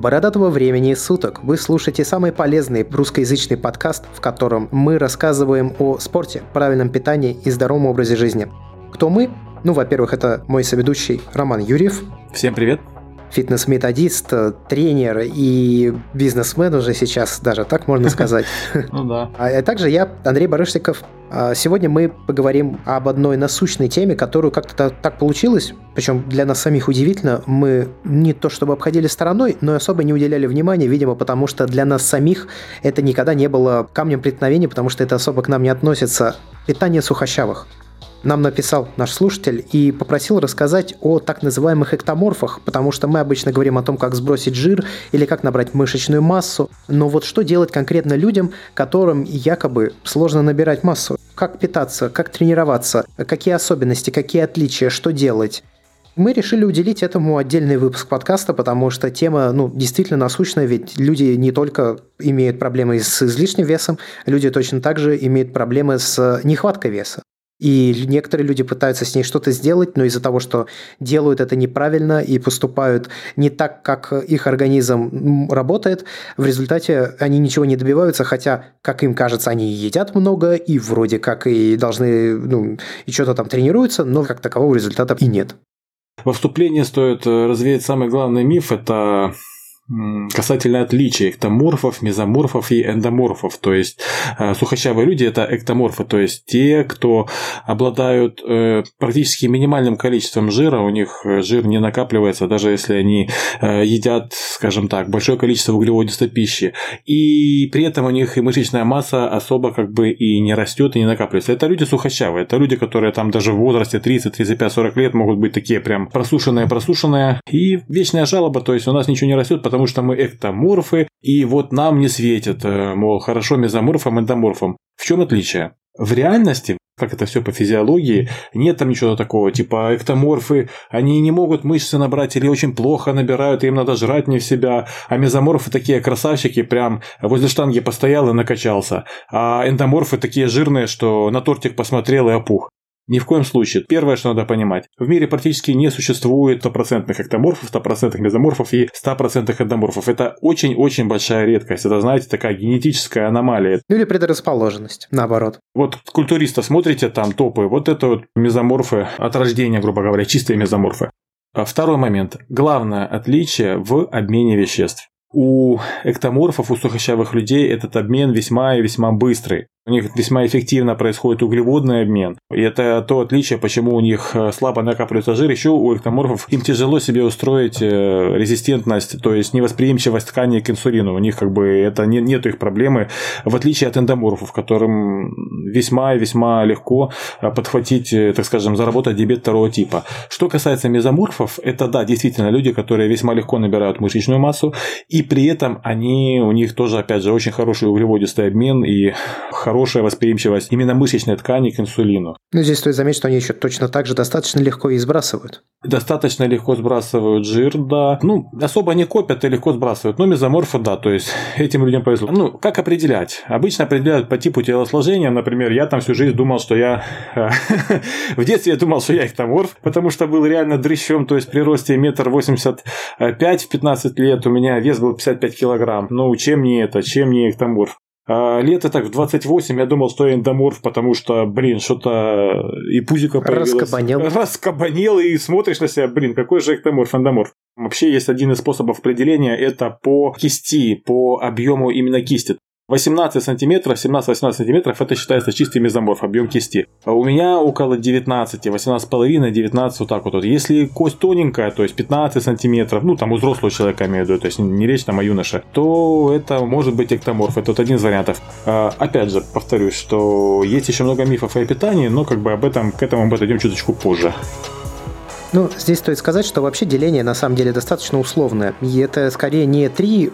бородатого времени суток. Вы слушаете самый полезный русскоязычный подкаст, в котором мы рассказываем о спорте, правильном питании и здоровом образе жизни. Кто мы? Ну, во-первых, это мой соведущий Роман Юрьев. Всем привет фитнес-методист, тренер и бизнесмен уже сейчас, даже так можно сказать. Ну да. А также я, Андрей Барышников. А сегодня мы поговорим об одной насущной теме, которую как-то так получилось, причем для нас самих удивительно, мы не то чтобы обходили стороной, но особо не уделяли внимания, видимо, потому что для нас самих это никогда не было камнем преткновения, потому что это особо к нам не относится. Питание сухощавых нам написал наш слушатель и попросил рассказать о так называемых эктоморфах, потому что мы обычно говорим о том, как сбросить жир или как набрать мышечную массу. Но вот что делать конкретно людям, которым якобы сложно набирать массу? Как питаться, как тренироваться, какие особенности, какие отличия, что делать? Мы решили уделить этому отдельный выпуск подкаста, потому что тема ну, действительно насущная, ведь люди не только имеют проблемы с излишним весом, люди точно так же имеют проблемы с нехваткой веса. И некоторые люди пытаются с ней что-то сделать, но из-за того, что делают это неправильно и поступают не так, как их организм работает, в результате они ничего не добиваются, хотя, как им кажется, они едят много и вроде как и должны, ну, и что-то там тренируются, но как такового результата и нет. Во вступлении стоит э, развеять самый главный миф – это касательно отличий эктоморфов, мезоморфов и эндоморфов. То есть э, сухощавые люди это эктоморфы, то есть те, кто обладают э, практически минимальным количеством жира, у них э, жир не накапливается, даже если они едят, скажем так, большое количество углеводистой пищи. И при этом у них и мышечная масса особо как бы и не растет, и не накапливается. Это люди сухощавые, это люди, которые там даже в возрасте 30, 35, 40 лет могут быть такие прям просушенные-просушенные. И вечная жалоба, то есть у нас ничего не растет, потому потому что мы эктоморфы, и вот нам не светит, э, мол, хорошо мезоморфом, эндоморфом. В чем отличие? В реальности, как это все по физиологии, нет там ничего такого, типа эктоморфы, они не могут мышцы набрать или очень плохо набирают, им надо жрать не в себя, а мезоморфы такие красавчики, прям возле штанги постоял и накачался, а эндоморфы такие жирные, что на тортик посмотрел и опух. Ни в коем случае. Первое, что надо понимать. В мире практически не существует стопроцентных эктоморфов, стопроцентных мезоморфов и стопроцентных эндоморфов. Это очень-очень большая редкость. Это, знаете, такая генетическая аномалия. Ну или предрасположенность, наоборот. Вот культуриста смотрите, там топы, вот это вот мезоморфы от рождения, грубо говоря, чистые мезоморфы. А второй момент. Главное отличие в обмене веществ. У эктоморфов, у сухощавых людей этот обмен весьма и весьма быстрый. У них весьма эффективно происходит углеводный обмен. И это то отличие, почему у них э, слабо накапливается жир. Еще у эктоморфов им тяжело себе устроить э, резистентность, то есть невосприимчивость тканей к инсулину. У них как бы это не, нет их проблемы, в отличие от эндоморфов, которым весьма и весьма легко э, подхватить, так скажем, заработать диабет второго типа. Что касается мезоморфов, это да, действительно люди, которые весьма легко набирают мышечную массу, и при этом они, у них тоже, опять же, очень хороший углеводистый обмен и хорошая восприимчивость именно мышечной ткани к инсулину. Ну, здесь стоит заметить, что они еще точно так же достаточно легко и сбрасывают. Достаточно легко сбрасывают жир, да. Ну, особо не копят и легко сбрасывают. Но мезоморфы, да, то есть этим людям повезло. Ну, как определять? Обычно определяют по типу телосложения. Например, я там всю жизнь думал, что я... В детстве я думал, что я эктоморф, потому что был реально дрыщом, то есть при росте метр восемьдесят пять в 15 лет у меня вес был 55 килограмм. Ну, чем не это, чем не эктоморф? А лето так в 28 я думал, что я эндоморф, потому что, блин, что-то и пузика появилось. Раскабанел. Раскабанел, и смотришь на себя, блин, какой же эктоморф, эндоморф. Вообще есть один из способов определения, это по кисти, по объему именно кисти. 18 сантиметров, 17-18 сантиметров это считается чистый мезоморф, объем кисти. А у меня около 19, 18,5, 19 вот так вот. Если кость тоненькая, то есть 15 сантиметров, ну там у взрослого человека имею в виду, то есть не речь там о юноше, то это может быть эктоморф, это вот один из вариантов. А, опять же, повторюсь, что есть еще много мифов о питании, но как бы об этом, к этому мы подойдем чуточку позже. Ну, здесь стоит сказать, что вообще деление на самом деле достаточно условное. И это скорее не три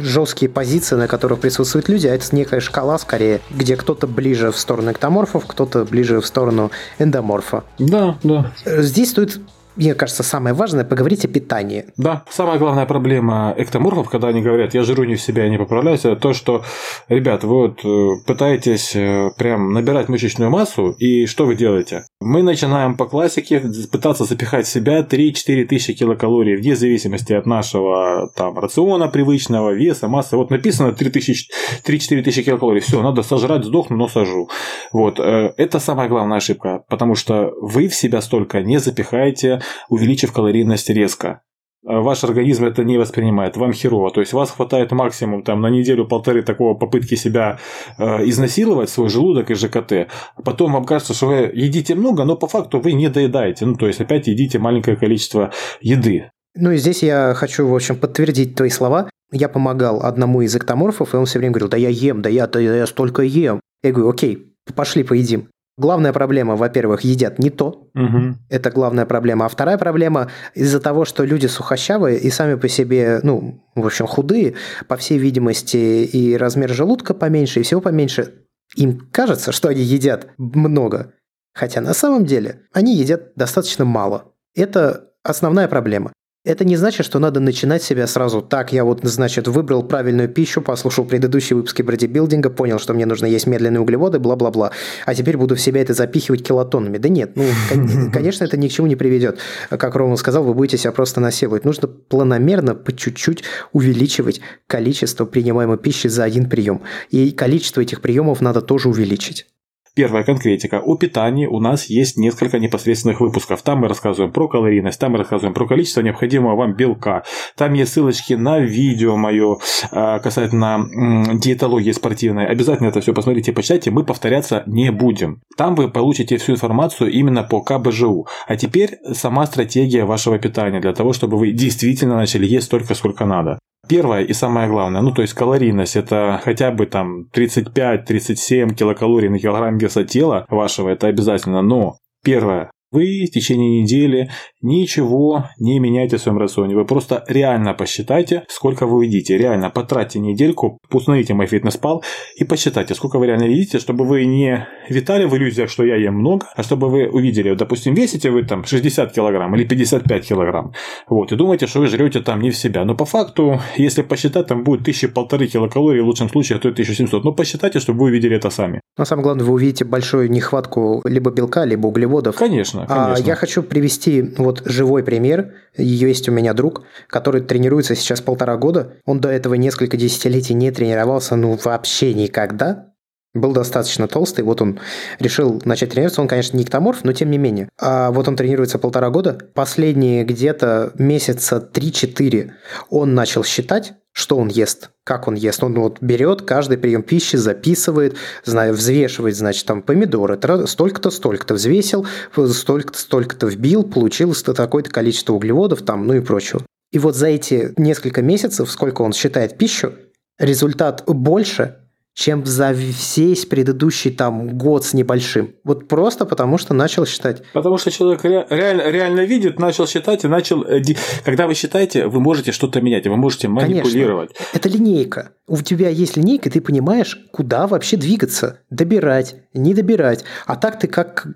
жесткие позиции, на которых присутствуют люди, а это некая шкала скорее, где кто-то ближе в сторону эктоморфов, кто-то ближе в сторону эндоморфа. Да, да. Здесь стоит мне кажется, самое важное, поговорить о питании. Да, самая главная проблема эктоморфов, когда они говорят, я жиру не в себя, не поправляюсь, это то, что, ребят, вы вот э, пытаетесь э, прям набирать мышечную массу, и что вы делаете? Мы начинаем по классике пытаться запихать в себя 3-4 тысячи килокалорий, вне зависимости от нашего там рациона привычного, веса, массы. Вот написано 3-4 тысячи килокалорий, все, надо сожрать, сдохну, но сажу. Вот, э, это самая главная ошибка, потому что вы в себя столько не запихаете, увеличив калорийность резко. А ваш организм это не воспринимает, вам херово. То есть вас хватает максимум там, на неделю-полторы такого попытки себя э, изнасиловать, свой желудок и ЖКТ. А потом вам кажется, что вы едите много, но по факту вы не доедаете. Ну, то есть опять едите маленькое количество еды. Ну и здесь я хочу, в общем, подтвердить твои слова. Я помогал одному из эктоморфов, и он все время говорил, да я ем, да я, да я столько ем. Я говорю, окей, пошли поедим. Главная проблема, во-первых, едят не то. Угу. Это главная проблема. А вторая проблема из-за того, что люди сухощавые и сами по себе, ну, в общем, худые, по всей видимости, и размер желудка поменьше, и всего поменьше, им кажется, что они едят много. Хотя на самом деле они едят достаточно мало. Это основная проблема. Это не значит, что надо начинать себя сразу так. Я вот, значит, выбрал правильную пищу, послушал предыдущие выпуски бодибилдинга, понял, что мне нужно есть медленные углеводы, бла-бла-бла. А теперь буду в себя это запихивать килотоннами. Да нет, ну, конечно, это ни к чему не приведет. Как Рома сказал, вы будете себя просто насиловать. Нужно планомерно, по чуть-чуть увеличивать количество принимаемой пищи за один прием. И количество этих приемов надо тоже увеличить. Первая конкретика. О питании у нас есть несколько непосредственных выпусков. Там мы рассказываем про калорийность, там мы рассказываем про количество необходимого вам белка. Там есть ссылочки на видео мое а, касательно диетологии спортивной. Обязательно это все посмотрите, почитайте. Мы повторяться не будем. Там вы получите всю информацию именно по КБЖУ. А теперь сама стратегия вашего питания для того, чтобы вы действительно начали есть столько, сколько надо. Первое и самое главное, ну то есть калорийность это хотя бы там 35-37 килокалорий на килограмм веса тела вашего, это обязательно, но первое, вы в течение недели ничего не меняйте в своем рационе. Вы просто реально посчитайте, сколько вы едите. Реально потратьте недельку, установите мой фитнес-пал и посчитайте, сколько вы реально едите, чтобы вы не витали в иллюзиях, что я ем много, а чтобы вы увидели, допустим, весите вы там 60 килограмм или 55 килограмм. Вот, и думаете, что вы жрете там не в себя. Но по факту, если посчитать, там будет тысячи полторы килокалорий, в лучшем случае, а то и 1700. Но посчитайте, чтобы вы увидели это сами. Но самое главное, вы увидите большую нехватку либо белка, либо углеводов. Конечно, конечно. А я хочу привести вот живой пример. Есть у меня друг, который тренируется сейчас полтора года. Он до этого несколько десятилетий не тренировался, ну вообще никогда был достаточно толстый, вот он решил начать тренироваться, он, конечно, не эктоморф, но тем не менее. А вот он тренируется полтора года, последние где-то месяца 3-4 он начал считать, что он ест, как он ест. Он вот берет каждый прием пищи, записывает, знаю, взвешивает, значит, там помидоры, столько-то, столько-то взвесил, столько-то, столько-то вбил, получил такое-то количество углеводов, там, ну и прочего. И вот за эти несколько месяцев, сколько он считает пищу, результат больше, чем за весь предыдущий там год с небольшим. Вот просто потому, что начал считать. Потому что человек реально, реально видит, начал считать и начал... Э, когда вы считаете, вы можете что-то менять, вы можете манипулировать. Конечно. Это линейка. У тебя есть линейка, ты понимаешь, куда вообще двигаться. Добирать, не добирать. А так ты как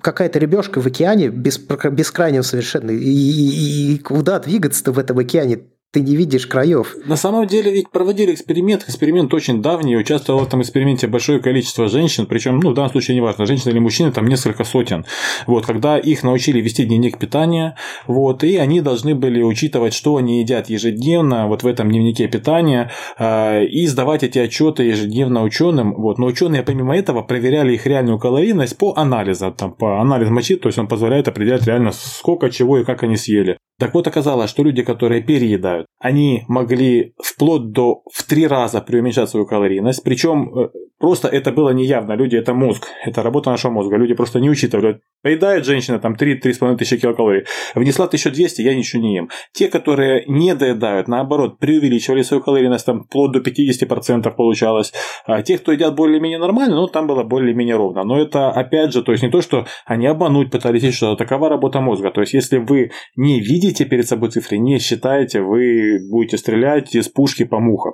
какая-то рыбешка в океане без, бескрайнего совершенно. И, и, и куда двигаться-то в этом океане? Ты не видишь краев. На самом деле ведь проводили эксперимент, эксперимент очень давний, участвовало в этом эксперименте большое количество женщин, причем, ну, в данном случае неважно, женщины или мужчины, там несколько сотен. Вот, когда их научили вести дневник питания, вот, и они должны были учитывать, что они едят ежедневно, вот в этом дневнике питания, э, и сдавать эти отчеты ежедневно ученым, вот, но ученые помимо этого проверяли их реальную калорийность по анализу, там, по анализу мочи, то есть он позволяет определять реально сколько чего и как они съели. Так вот оказалось, что люди, которые переедают, они могли вплоть до в три раза преуменьшать свою калорийность, причем э, просто это было неявно, люди это мозг, это работа нашего мозга, люди просто не учитывали. Поедает женщина там 3-3,5 тысячи килокалорий, внесла 1200, я ничего не ем. Те, которые не доедают, наоборот, преувеличивали свою калорийность, там вплоть до 50% получалось. А те, кто едят более-менее нормально, ну там было более-менее ровно. Но это опять же, то есть не то, что они обмануть пытались, что такова работа мозга. То есть если вы не видите видите перед собой цифры, не считаете, вы будете стрелять из пушки по мухам.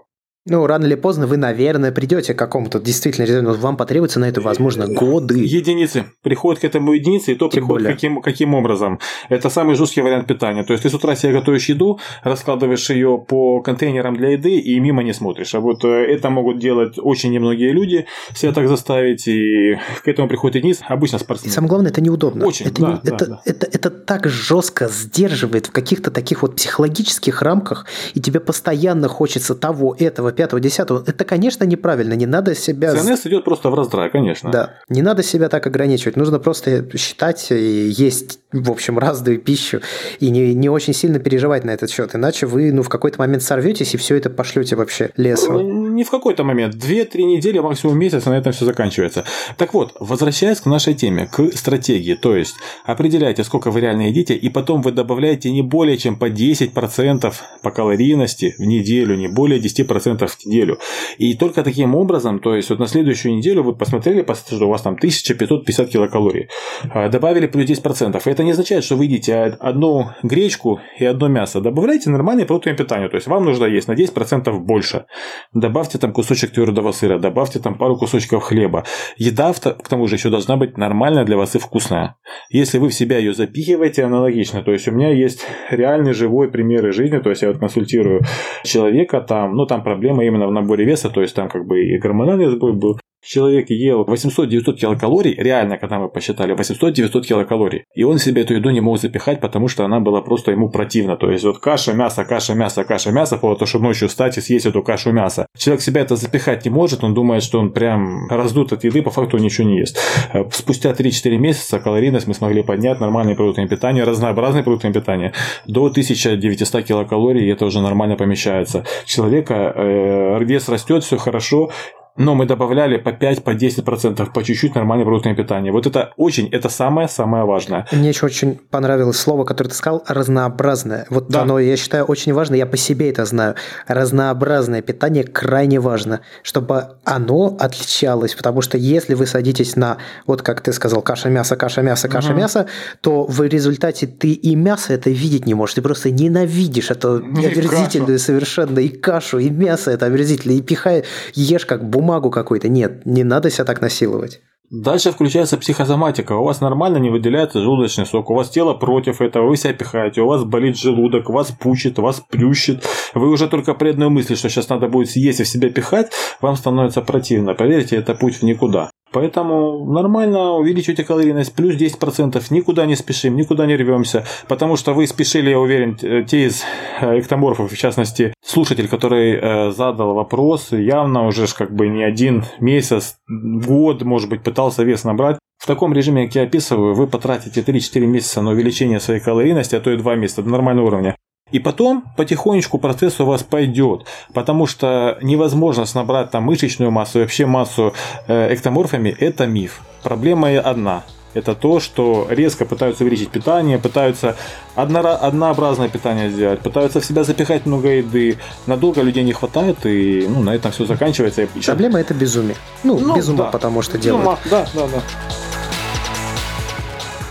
Ну, рано или поздно вы, наверное, придете к какому-то действительно результату. Вам потребуется на это, возможно, годы. Единицы. Приходят к этому единицы, и то Тем приходит каким, каким образом. Это самый жесткий вариант питания. То есть, ты с утра себе готовишь еду, раскладываешь ее по контейнерам для еды и мимо не смотришь. А вот э, это могут делать очень немногие люди, себя так заставить, и к этому приходит единиц, обычно спортсмены. И самое главное, это неудобно. Очень, это, да, не, да, это, да. Это, это, это так жестко сдерживает в каких-то таких вот психологических рамках, и тебе постоянно хочется того, этого, пятого, десятого, это, конечно, неправильно. Не надо себя... ЦНС идет просто в раздрай, конечно. Да. Не надо себя так ограничивать. Нужно просто считать и есть, в общем, разную пищу и не, не очень сильно переживать на этот счет. Иначе вы ну, в какой-то момент сорветесь и все это пошлете вообще лесом. Ну, не в какой-то момент. Две-три недели, максимум месяц, и на этом все заканчивается. Так вот, возвращаясь к нашей теме, к стратегии. То есть, определяйте, сколько вы реально едите, и потом вы добавляете не более чем по 10% по калорийности в неделю, не более 10% в неделю. И только таким образом, то есть вот на следующую неделю вы посмотрели, что у вас там 1550 килокалорий, а, добавили плюс 10%. И это не означает, что вы едите одну гречку и одно мясо. Добавляйте нормальный протеин питания, то есть вам нужно есть на 10% больше. Добавьте там кусочек твердого сыра, добавьте там пару кусочков хлеба. Еда, к тому же, еще должна быть нормальная для вас и вкусная. Если вы в себя ее запихиваете аналогично, то есть у меня есть реальный живой пример из жизни, то есть я вот консультирую человека, там, ну там проблема именно в наборе веса, то есть там как бы и гормональный сбой был, Человек ел 800-900 килокалорий, реально, когда мы посчитали, 800-900 килокалорий. И он себе эту еду не мог запихать, потому что она была просто ему противна. То есть вот каша, мясо, каша, мясо, каша, мясо, по то, чтобы ночью встать и съесть эту кашу мяса. Человек себя это запихать не может, он думает, что он прям раздут от еды, по факту он ничего не ест. Э, спустя 3-4 месяца калорийность мы смогли поднять, нормальные продукты питания, разнообразные продукты питания, до 1900 килокалорий, и это уже нормально помещается. Человека э, вес растет, все хорошо, но мы добавляли по 5, по 10%, по чуть-чуть нормальное продуктное питание. Вот это очень, это самое-самое важное. Мне еще очень понравилось слово, которое ты сказал, разнообразное. Вот да. оно, я считаю, очень важно, я по себе это знаю. Разнообразное питание крайне важно, чтобы оно отличалось, потому что если вы садитесь на, вот как ты сказал, каша-мясо, каша-мясо, каша-мясо, угу. то в результате ты и мясо это видеть не можешь, ты просто ненавидишь это омерзительную совершенно, и кашу, и мясо это омерзительно, и пихай, ешь как бумагу какой-то. Нет, не надо себя так насиловать. Дальше включается психосоматика. У вас нормально не выделяется желудочный сок, у вас тело против этого, вы себя пихаете, у вас болит желудок, вас пучит, вас плющит. Вы уже только при одной мысли, что сейчас надо будет съесть и в себя пихать, вам становится противно. Поверьте, это путь в никуда. Поэтому нормально увеличивайте калорийность, плюс 10%, никуда не спешим, никуда не рвемся, потому что вы спешили, я уверен, те из э, эктоморфов, в частности, слушатель, который э, задал вопрос, явно уже как бы не один месяц, год, может быть, пытался вес набрать. В таком режиме, как я описываю, вы потратите 3-4 месяца на увеличение своей калорийности, а то и 2 месяца до нормального уровня. И потом потихонечку процесс у вас пойдет, потому что невозможно набрать там мышечную массу и вообще массу э, эктоморфами, это миф. Проблема одна. Это то, что резко пытаются увеличить питание, пытаются одно, однообразное питание сделать, пытаются в себя запихать много еды. Надолго людей не хватает, и ну, на этом все заканчивается. Проблема это безумие. Ну, ну без ума, да. потому что делают. Ума. Да, да, да.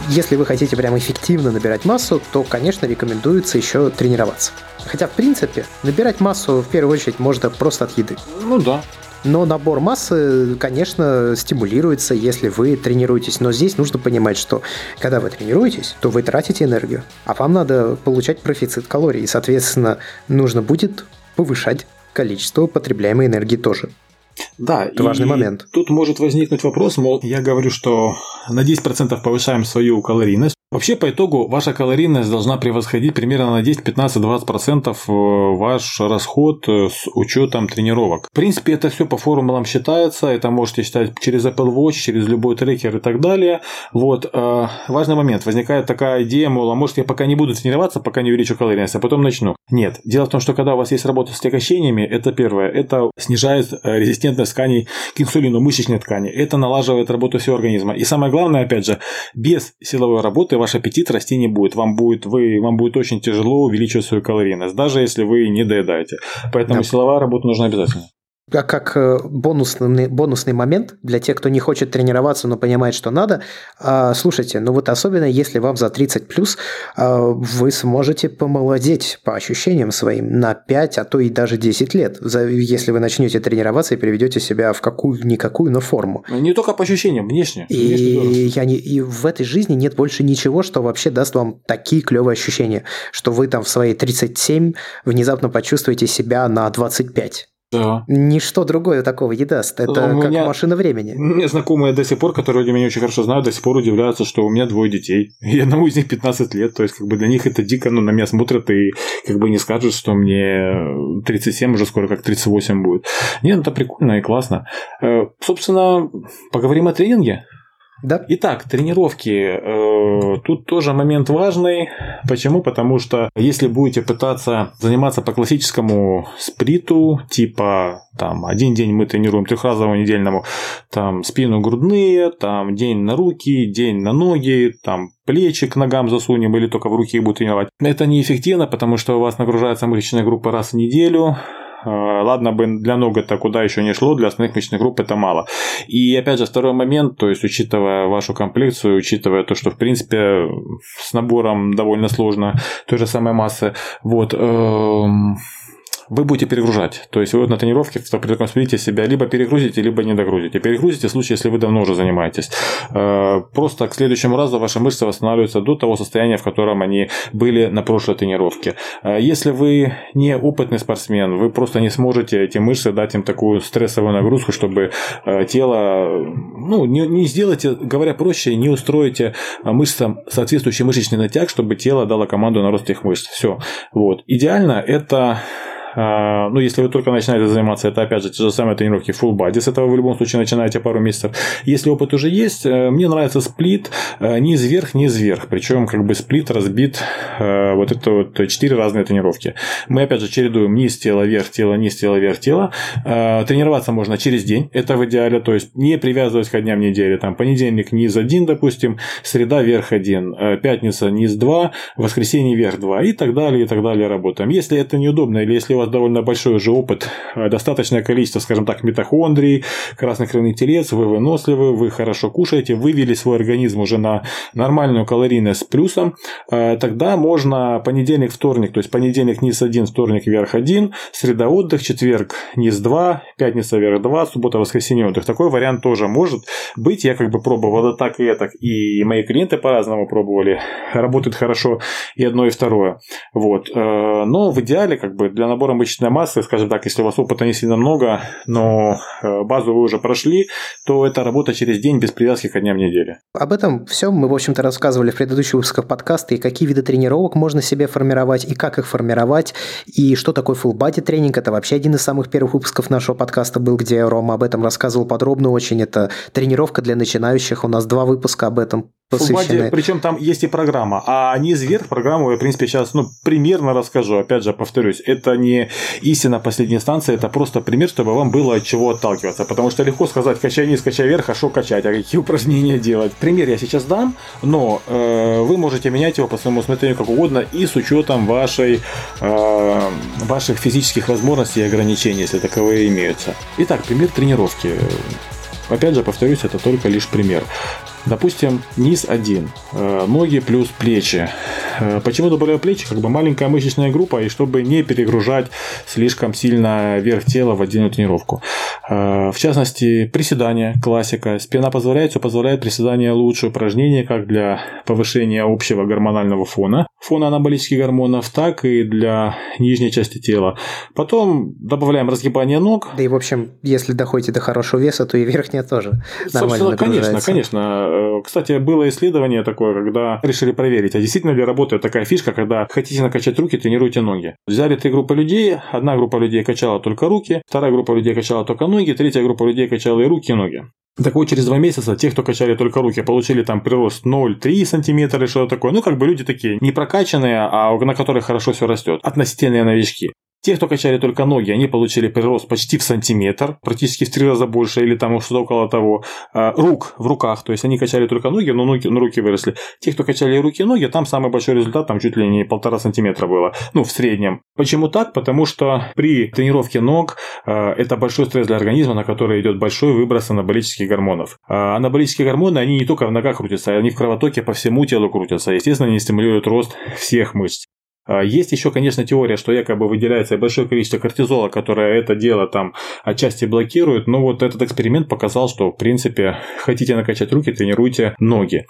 Если вы хотите прям эффективно набирать массу, то, конечно, рекомендуется еще тренироваться. Хотя, в принципе, набирать массу в первую очередь можно просто от еды. Ну да. Но набор массы, конечно, стимулируется, если вы тренируетесь. Но здесь нужно понимать, что когда вы тренируетесь, то вы тратите энергию, а вам надо получать профицит калорий. И, соответственно, нужно будет повышать количество потребляемой энергии тоже. Да, это важный момент. Тут может возникнуть вопрос, мол, я говорю, что на 10% повышаем свою калорийность, Вообще, по итогу, ваша калорийность должна превосходить примерно на 10, 15, 20% ваш расход э, с учетом тренировок. В принципе, это все по формулам считается. Это можете считать через Apple Watch, через любой трекер и так далее. Вот. Э, важный момент. Возникает такая идея, мол, а может я пока не буду тренироваться, пока не увеличу калорийность, а потом начну. Нет. Дело в том, что когда у вас есть работа с отягощениями, это первое. Это снижает э, резистентность тканей к инсулину мышечной ткани. Это налаживает работу всего организма. И самое главное, опять же, без силовой работы ваш аппетит расти не будет. Вам будет, вы, вам будет очень тяжело увеличивать свою калорийность, даже если вы не доедаете. Поэтому да. силовая работа нужна обязательно. Как э, бонусный, бонусный момент для тех, кто не хочет тренироваться, но понимает, что надо. А, слушайте, ну вот особенно если вам за 30 плюс, а, вы сможете помолодеть по ощущениям своим на 5, а то и даже 10 лет, если вы начнете тренироваться и приведете себя в какую-никакую, но форму. Не только по ощущениям, внешне. И, я не, и в этой жизни нет больше ничего, что вообще даст вам такие клевые ощущения, что вы там в свои 37 внезапно почувствуете себя на 25. Да. Ничто другое такого не даст. Это у как меня, машина времени. Меня знакомые до сих пор, которые меня очень хорошо знают, до сих пор удивляются, что у меня двое детей. И одному из них 15 лет. То есть, как бы для них это дико, ну, на меня смотрят и как бы не скажут, что мне 37 уже скоро как 38 будет. Нет, это прикольно и классно. Э, собственно, поговорим о тренинге. Да. Итак, тренировки. Э, тут тоже момент важный. Почему? Потому что если будете пытаться заниматься по классическому сприту, типа там один день мы тренируем трехразово недельному, там спину грудные, там день на руки, день на ноги, там плечи к ногам засунем или только в руки будут тренировать. Это неэффективно, потому что у вас нагружается мышечная группа раз в неделю, ладно бы для ног это куда еще не шло, для остальных мышечных групп это мало. И опять же, второй момент, то есть учитывая вашу комплекцию, учитывая то, что в принципе с набором довольно сложно той же самой массы, вот, эм, вы будете перегружать. То есть вы вот на тренировке при таком сплите себя либо перегрузите, либо не догрузите. Перегрузите в случае, если вы давно уже занимаетесь. Э, просто к следующему разу ваши мышцы восстанавливаются до того состояния, в котором они были на прошлой тренировке. Э, если вы не опытный спортсмен, вы просто не сможете эти мышцы дать им такую стрессовую нагрузку, чтобы э, тело, ну, не, не сделайте, говоря проще, не устроите мышцам соответствующий мышечный натяг, чтобы тело дало команду на рост этих мышц. Все. Вот. Идеально это ну, если вы только начинаете заниматься, это опять же те же самые тренировки full body. С этого вы в любом случае начинаете пару месяцев. Если опыт уже есть, э, мне нравится сплит э, низ вверх, низ вверх. Причем как бы сплит разбит э, вот это вот четыре разные тренировки. Мы опять же чередуем низ тело, вверх тело, низ тело, вверх тело. Тренироваться можно через день, это в идеале, то есть не привязываясь к дням недели. Там понедельник низ 1, допустим, среда вверх 1, пятница низ 2, воскресенье вверх 2 и так далее, и так далее работаем. Если это неудобно или если вас довольно большой уже опыт, э, достаточное количество, скажем так, митохондрий, красных кровяных телец, вы выносливы, вы хорошо кушаете, вывели свой организм уже на нормальную калорийность с плюсом, э, тогда можно понедельник, вторник, то есть понедельник низ 1, вторник вверх 1, среда отдых, четверг низ 2, пятница вверх 2, суббота, воскресенье отдых. Такой вариант тоже может быть. Я как бы пробовал и так, и это, и мои клиенты по-разному пробовали. Работает хорошо и одно, и второе. Вот. Э, но в идеале как бы для набора мышечной массы, скажем так, если у вас опыта не сильно много, но э, базу вы уже прошли, то это работа через день без привязки к дням недели. Об этом все мы, в общем-то, рассказывали в предыдущих выпусках подкаста, и какие виды тренировок можно себе формировать, и как их формировать, и что такое full body тренинг. Это вообще один из самых первых выпусков нашего подкаста был, где Рома об этом рассказывал подробно очень. Это тренировка для начинающих. У нас два выпуска об этом посвящены. Причем там есть и программа. А низ вверх программу я, в принципе, сейчас ну, примерно расскажу. Опять же, повторюсь, это не истина последней инстанции, это просто пример, чтобы вам было от чего отталкиваться. Потому что легко сказать, качай низ, качай вверх, а что качать, а какие упражнения делать. Пример я сейчас дам, но э, вы можете менять его по своему усмотрению как угодно и с учетом вашей, э, ваших физических возможностей и ограничений, если таковые имеются. Итак, пример тренировки. Опять же, повторюсь, это только лишь пример. Допустим, низ один, э, ноги плюс плечи. Э, почему добавляю плечи? Как бы маленькая мышечная группа, и чтобы не перегружать слишком сильно верх тела в отдельную тренировку. Э, в частности, приседания, классика. Спина позволяет, все позволяет приседания лучше упражнения как для повышения общего гормонального фона, фона анаболических гормонов, так и для нижней части тела. Потом добавляем разгибание ног. Да и, в общем, если доходите до хорошего веса, то и верхняя тоже нормально Конечно, конечно. Э, кстати, было исследование такое, когда решили проверить, а действительно ли работает такая фишка, когда хотите накачать руки, тренируйте ноги. Взяли три группы людей, одна группа людей качала только руки, вторая группа людей качала только ноги, третья группа людей качала и руки, и ноги. Так вот, через два месяца те, кто качали только руки, получили там прирост 0,3 сантиметра или что-то такое. Ну, как бы люди такие не прокачанные, а на которых хорошо все растет. Относительные новички. Те, кто качали только ноги, они получили прирост почти в сантиметр, практически в три раза больше, или там что-то около того. А, рук в руках, то есть они качали только ноги, но ноги, но руки выросли. Те, кто качали руки и ноги, там самый большой результат, там чуть ли не полтора сантиметра было, ну, в среднем. Почему так? Потому что при тренировке ног а, это большой стресс для организма, на который идет большой выброс анаболических гормонов. А анаболические гормоны, они не только в ногах крутятся, они в кровотоке по всему телу крутятся. Естественно, они стимулируют рост всех мышц. А, есть еще, конечно, теория, что якобы выделяется большое количество кортизола, которое это дело там отчасти блокирует, но вот этот эксперимент показал, что, в принципе, хотите накачать руки, тренируйте ноги.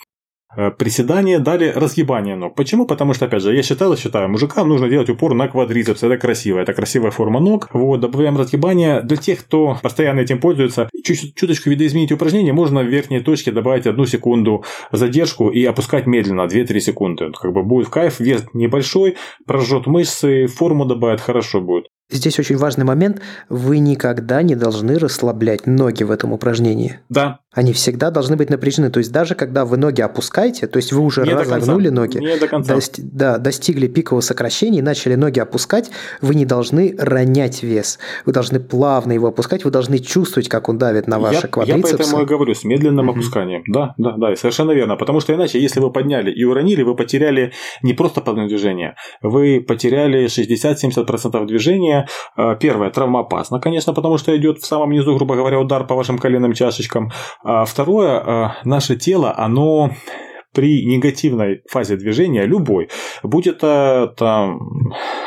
Э, приседания дали разгибание ног. Почему? Потому что, опять же, я считал и считаю, мужикам нужно делать упор на квадрицепс. Это красиво, это красивая форма ног. Вот, добавляем разгибание. Для тех, кто постоянно этим пользуется, чуть чуточку видоизменить упражнение, можно в верхней точке добавить одну секунду задержку и опускать медленно, 2-3 секунды. Как бы будет в кайф, вес небольшой, прожжет мышцы, форму добавит, хорошо будет. Здесь очень важный момент. Вы никогда не должны расслаблять ноги в этом упражнении. Да. Они всегда должны быть напряжены. То есть даже когда вы ноги опускаете, то есть вы уже не разогнули ноги, не до конца. Дости- да, достигли пикового сокращения и начали ноги опускать, вы не должны ронять вес. Вы должны плавно его опускать, вы должны чувствовать, как он давит на ваши я, квадрицепсы. Я поэтому и говорю, с медленным угу. опусканием. Да, да, да, совершенно верно. Потому что иначе, если вы подняли и уронили, вы потеряли не просто половину движения, вы потеряли 60-70% движения, Э, первое, травма опасна, конечно, потому что идет в самом низу, грубо говоря, удар по вашим коленным чашечкам. А второе, э, наше тело, оно при негативной фазе движения, любой, будь это там,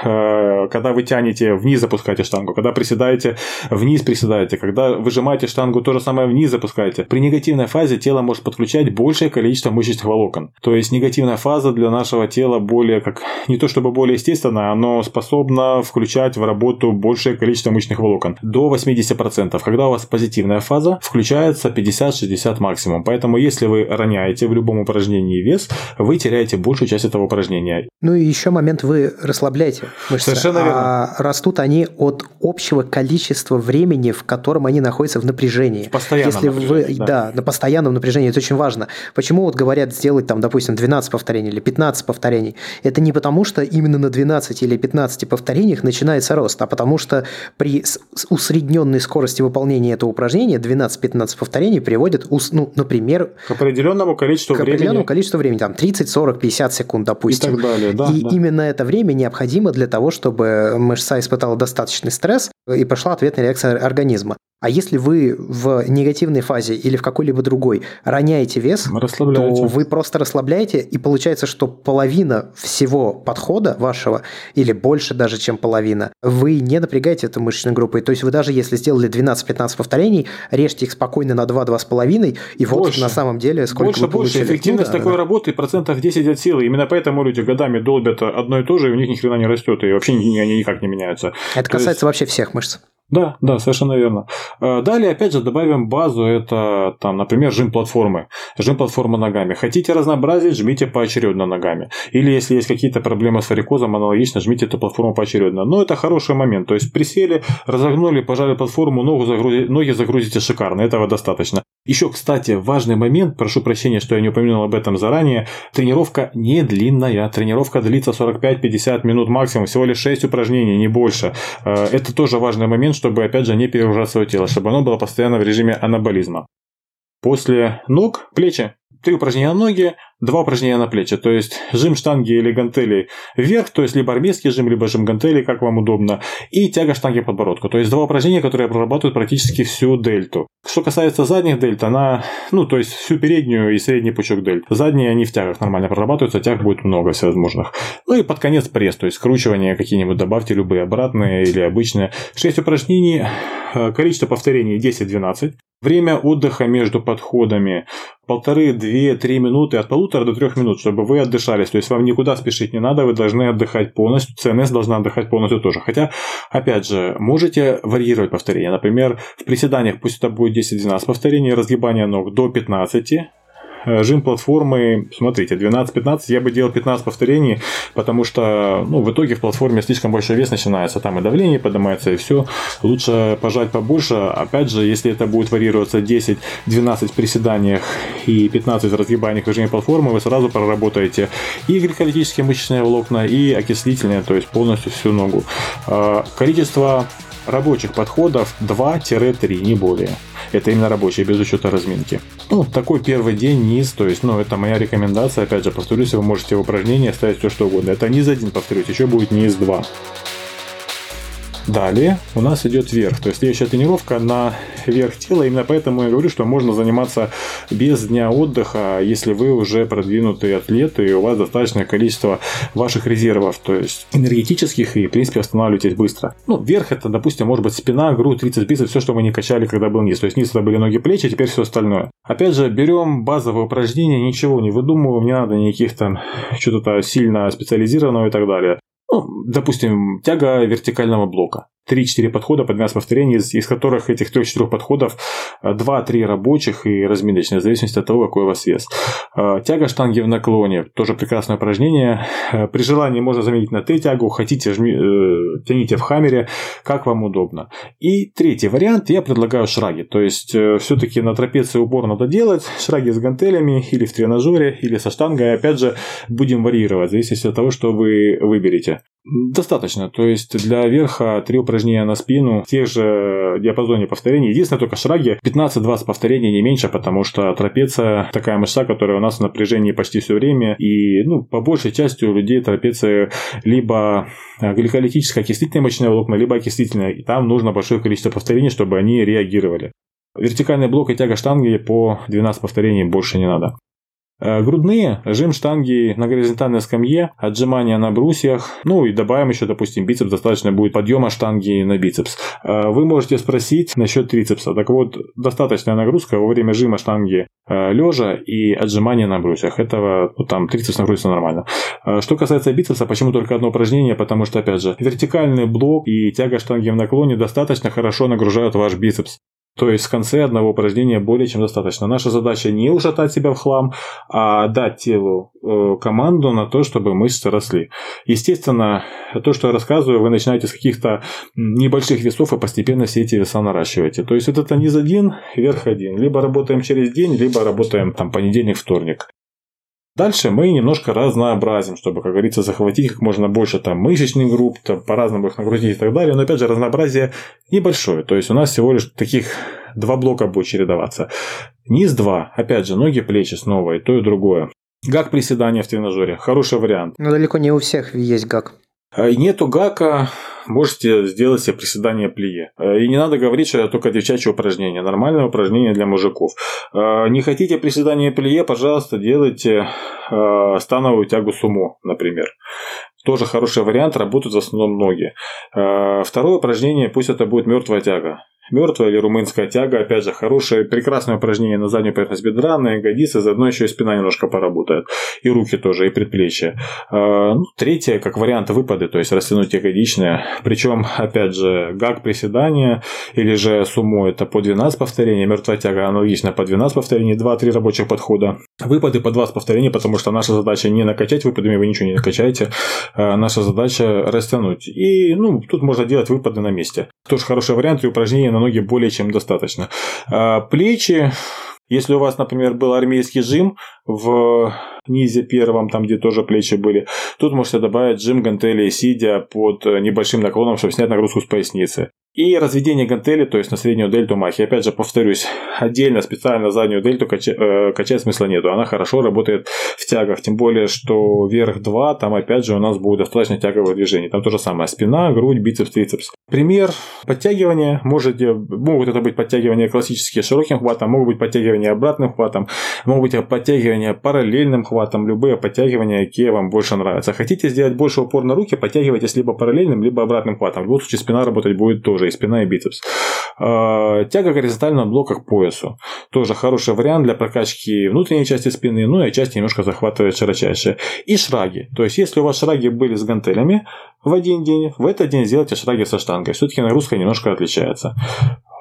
э, когда вы тянете вниз, запускаете штангу, когда приседаете, вниз приседаете, когда выжимаете штангу, то же самое вниз запускаете. При негативной фазе тело может подключать большее количество мышечных волокон. То есть негативная фаза для нашего тела более, как не то чтобы более естественная, но способна включать в работу большее количество мышечных волокон. До 80%. Когда у вас позитивная фаза, включается 50-60 максимум. Поэтому если вы роняете в любом упражнении, упражнении вес, вы теряете большую часть этого упражнения. Ну и еще момент, вы расслабляете мышцы. Совершенно верно. А растут они от общего количества времени, в котором они находятся в напряжении. Постоянно. Если вы, да. да, на постоянном напряжении, это очень важно. Почему вот говорят сделать там, допустим, 12 повторений или 15 повторений? Это не потому, что именно на 12 или 15 повторениях начинается рост, а потому что при усредненной скорости выполнения этого упражнения 12-15 повторений приводит, ну, например, к определенному количеству к времени определенному количеству времени, там 30, 40, 50 секунд, допустим. И так далее, да. И да. именно это время необходимо для того, чтобы мышца испытала достаточный стресс и пошла ответная реакция организма. А если вы в негативной фазе или в какой-либо другой роняете вес, то вы просто расслабляете, и получается, что половина всего подхода вашего, или больше даже, чем половина, вы не напрягаете эту мышечную группу. То есть вы даже если сделали 12-15 повторений, режьте их спокойно на 2-2,5, и вот больше. на самом деле сколько больше, вы получили. Больше. Эффективность ну, да, такой да. работы процентов 10 от силы. Именно поэтому люди годами долбят одно и то же, и у них ни хрена не растет, и вообще они никак не меняются. Это касается есть... вообще всех мышц. Да, да, совершенно верно. Э, далее, опять же, добавим базу, это, там, например, жим платформы. Жим платформы ногами. Хотите разнообразить, жмите поочередно ногами. Или если есть какие-то проблемы с варикозом, аналогично, жмите эту платформу поочередно. Но это хороший момент. То есть присели, разогнули, пожали платформу, ногу загрузи, ноги загрузите шикарно. Этого достаточно. Еще, кстати, важный момент, прошу прощения, что я не упомянул об этом заранее. Тренировка не длинная. Тренировка длится 45-50 минут максимум, всего лишь 6 упражнений, не больше. Э, это тоже важный момент, чтобы, опять же, не перегружать свое тело, чтобы оно было постоянно в режиме анаболизма. После ног, плечи, три упражнения на ноги, два упражнения на плечи. То есть жим штанги или гантели вверх, то есть либо армейский жим, либо жим гантели, как вам удобно, и тяга штанги подбородку. То есть два упражнения, которые прорабатывают практически всю дельту. Что касается задних дельт, она, ну, то есть всю переднюю и средний пучок дельт. Задние они в тягах нормально прорабатываются, тяг будет много всевозможных. Ну и под конец пресс, то есть скручивание какие-нибудь добавьте, любые обратные или обычные. 6 упражнений, э, количество повторений 10-12. Время отдыха между подходами полторы, две, три минуты, от полутора до трех минут, чтобы вы отдышались. То есть вам никуда спешить не надо, вы должны отдыхать полностью. ЦНС должна отдыхать полностью тоже. Хотя, опять же, можете варьировать повторения. Например, в приседаниях пусть это будет 10-12 повторений, разгибание ног до 15 э, жим платформы, смотрите, 12-15, я бы делал 15 повторений, потому что ну, в итоге в платформе слишком большой вес начинается, там и давление поднимается, и все. Лучше пожать побольше. Опять же, если это будет варьироваться 10-12 в приседаниях и 15 в разгибаниях в режиме платформы, вы сразу проработаете и гликолитические мышечные волокна, и окислительные, то есть полностью всю ногу. А, количество рабочих подходов 2-3, не более. Это именно рабочие, без учета разминки. Ну, такой первый день низ, то есть, ну, это моя рекомендация. Опять же, повторюсь, вы можете в упражнения ставить все что угодно. Это низ один, повторюсь, еще будет низ 2. Далее у нас идет верх, то есть следующая тренировка на верх тела. Именно поэтому я говорю, что можно заниматься без дня отдыха, если вы уже продвинутый атлет и у вас достаточное количество ваших резервов, то есть энергетических и, в принципе, восстанавливаетесь быстро. Ну, верх это, допустим, может быть спина, грудь, трицепс, бицепс, все, что мы не качали, когда был низ. То есть низ это были ноги, плечи, теперь все остальное. Опять же, берем базовые упражнения, ничего не выдумываем, не надо никаких там что-то сильно специализированного и так далее. Ну, допустим, тяга вертикального блока. 3-4 подхода по 12 повторений, из, из которых этих 3-4 подходов 2-3 э, рабочих и разминочные, в зависимости от того, какой у вас вес. Э, тяга штанги в наклоне, тоже прекрасное упражнение. Э, при желании можно заменить на Т-тягу, хотите, жми, тяните в хаммере, как вам удобно. И третий вариант, я предлагаю шраги. То есть, все-таки на трапеции упор надо делать, шраги с гантелями, или в тренажере, или со штангой. Опять же, будем варьировать, в зависимости от того, что вы выберете. Достаточно. То есть для верха три упражнения на спину в тех же диапазоне повторений. Единственное, только шраги 15-20 повторений не меньше, потому что трапеция такая мышца, которая у нас в напряжении почти все время. И ну, по большей части у людей трапеция либо гликолитическая окислительная мышечная волокна, либо окислительная. И там нужно большое количество повторений, чтобы они реагировали. Вертикальный блок и тяга штанги по 12 повторений больше не надо. Э, грудные, жим штанги на горизонтальной скамье, отжимания на брусьях, ну и добавим еще, допустим, бицепс, достаточно будет подъема штанги на бицепс. Э, вы можете спросить насчет трицепса. Так вот, достаточная нагрузка во время жима штанги э, лежа и отжимания на брусьях. Этого, ну, там, трицепс нагрузится нормально. Что касается бицепса, почему только одно упражнение? Потому что, опять же, вертикальный блок и тяга штанги в наклоне достаточно хорошо нагружают ваш бицепс. То есть в конце одного упражнения более чем достаточно. Наша задача не ушатать себя в хлам, а дать телу э, команду на то, чтобы мышцы росли. Естественно, то, что я рассказываю, вы начинаете с каких-то небольших весов и постепенно все эти веса наращиваете. То есть это низ один, верх один. Либо работаем через день, либо работаем там понедельник, вторник. Дальше мы немножко разнообразим, чтобы, как говорится, захватить как можно больше там мышечных групп, там, по-разному их нагрузить и так далее. Но опять же, разнообразие небольшое. То есть у нас всего лишь таких два блока будет чередоваться. Низ 2. Опять же, ноги, плечи снова, и то, и другое. Гак приседания в тренажере. Хороший вариант. Но далеко не у всех есть гак. А, нету гака, можете сделать себе приседание плие. А, и не надо говорить, что это только девчачье упражнение. Нормальное упражнение для мужиков. А, не хотите приседание плие, пожалуйста, делайте становую тягу сумо, например. Тоже хороший вариант, работают в основном ноги. Второе упражнение, пусть это будет мертвая тяга мертвая или румынская тяга, опять же, хорошее, прекрасное упражнение на заднюю поверхность бедра, на ягодицы, заодно еще и спина немножко поработает, и руки тоже, и предплечья. А, ну, третье, как вариант выпады, то есть растянуть ягодичные, причем, опять же, гак приседания или же сумо это по 12 повторений, мертвая тяга аналогично по 12 повторений, 2-3 рабочих подхода, выпады по 20 повторений, потому что наша задача не накачать выпадами, вы ничего не накачаете, а наша задача растянуть. И, ну, тут можно делать выпады на месте. Тоже хороший вариант и упражнение на ноги более чем достаточно. А, плечи, если у вас, например, был армейский жим в низе первом, там, где тоже плечи были, тут можете добавить жим гантели сидя под небольшим наклоном, чтобы снять нагрузку с поясницы. И разведение гантели, то есть на среднюю дельту махи. Опять же, повторюсь, отдельно специально заднюю дельту качать, э, качать смысла нету. Она хорошо работает в тягах. Тем более, что вверх 2, там опять же у нас будет достаточно тяговое движение. Там то же самое. Спина, грудь, бицепс, трицепс. Пример подтягивания. Можете, могут это быть подтягивания классические широким хватом, могут быть подтягивания обратным хватом, могут быть подтягивания параллельным хватом. Любые подтягивания, какие вам больше нравятся. Хотите сделать больше упор на руки, подтягивайтесь либо параллельным, либо обратным хватом. В любом случае спина работать будет тоже тоже, и спина, и бицепс. А, тяга горизонтального блока к поясу. Тоже хороший вариант для прокачки внутренней части спины, ну и части немножко захватывает широчайшие. И шраги. То есть, если у вас шраги были с гантелями, в один день, в этот день сделайте шраги со штангой. Все-таки нагрузка немножко отличается.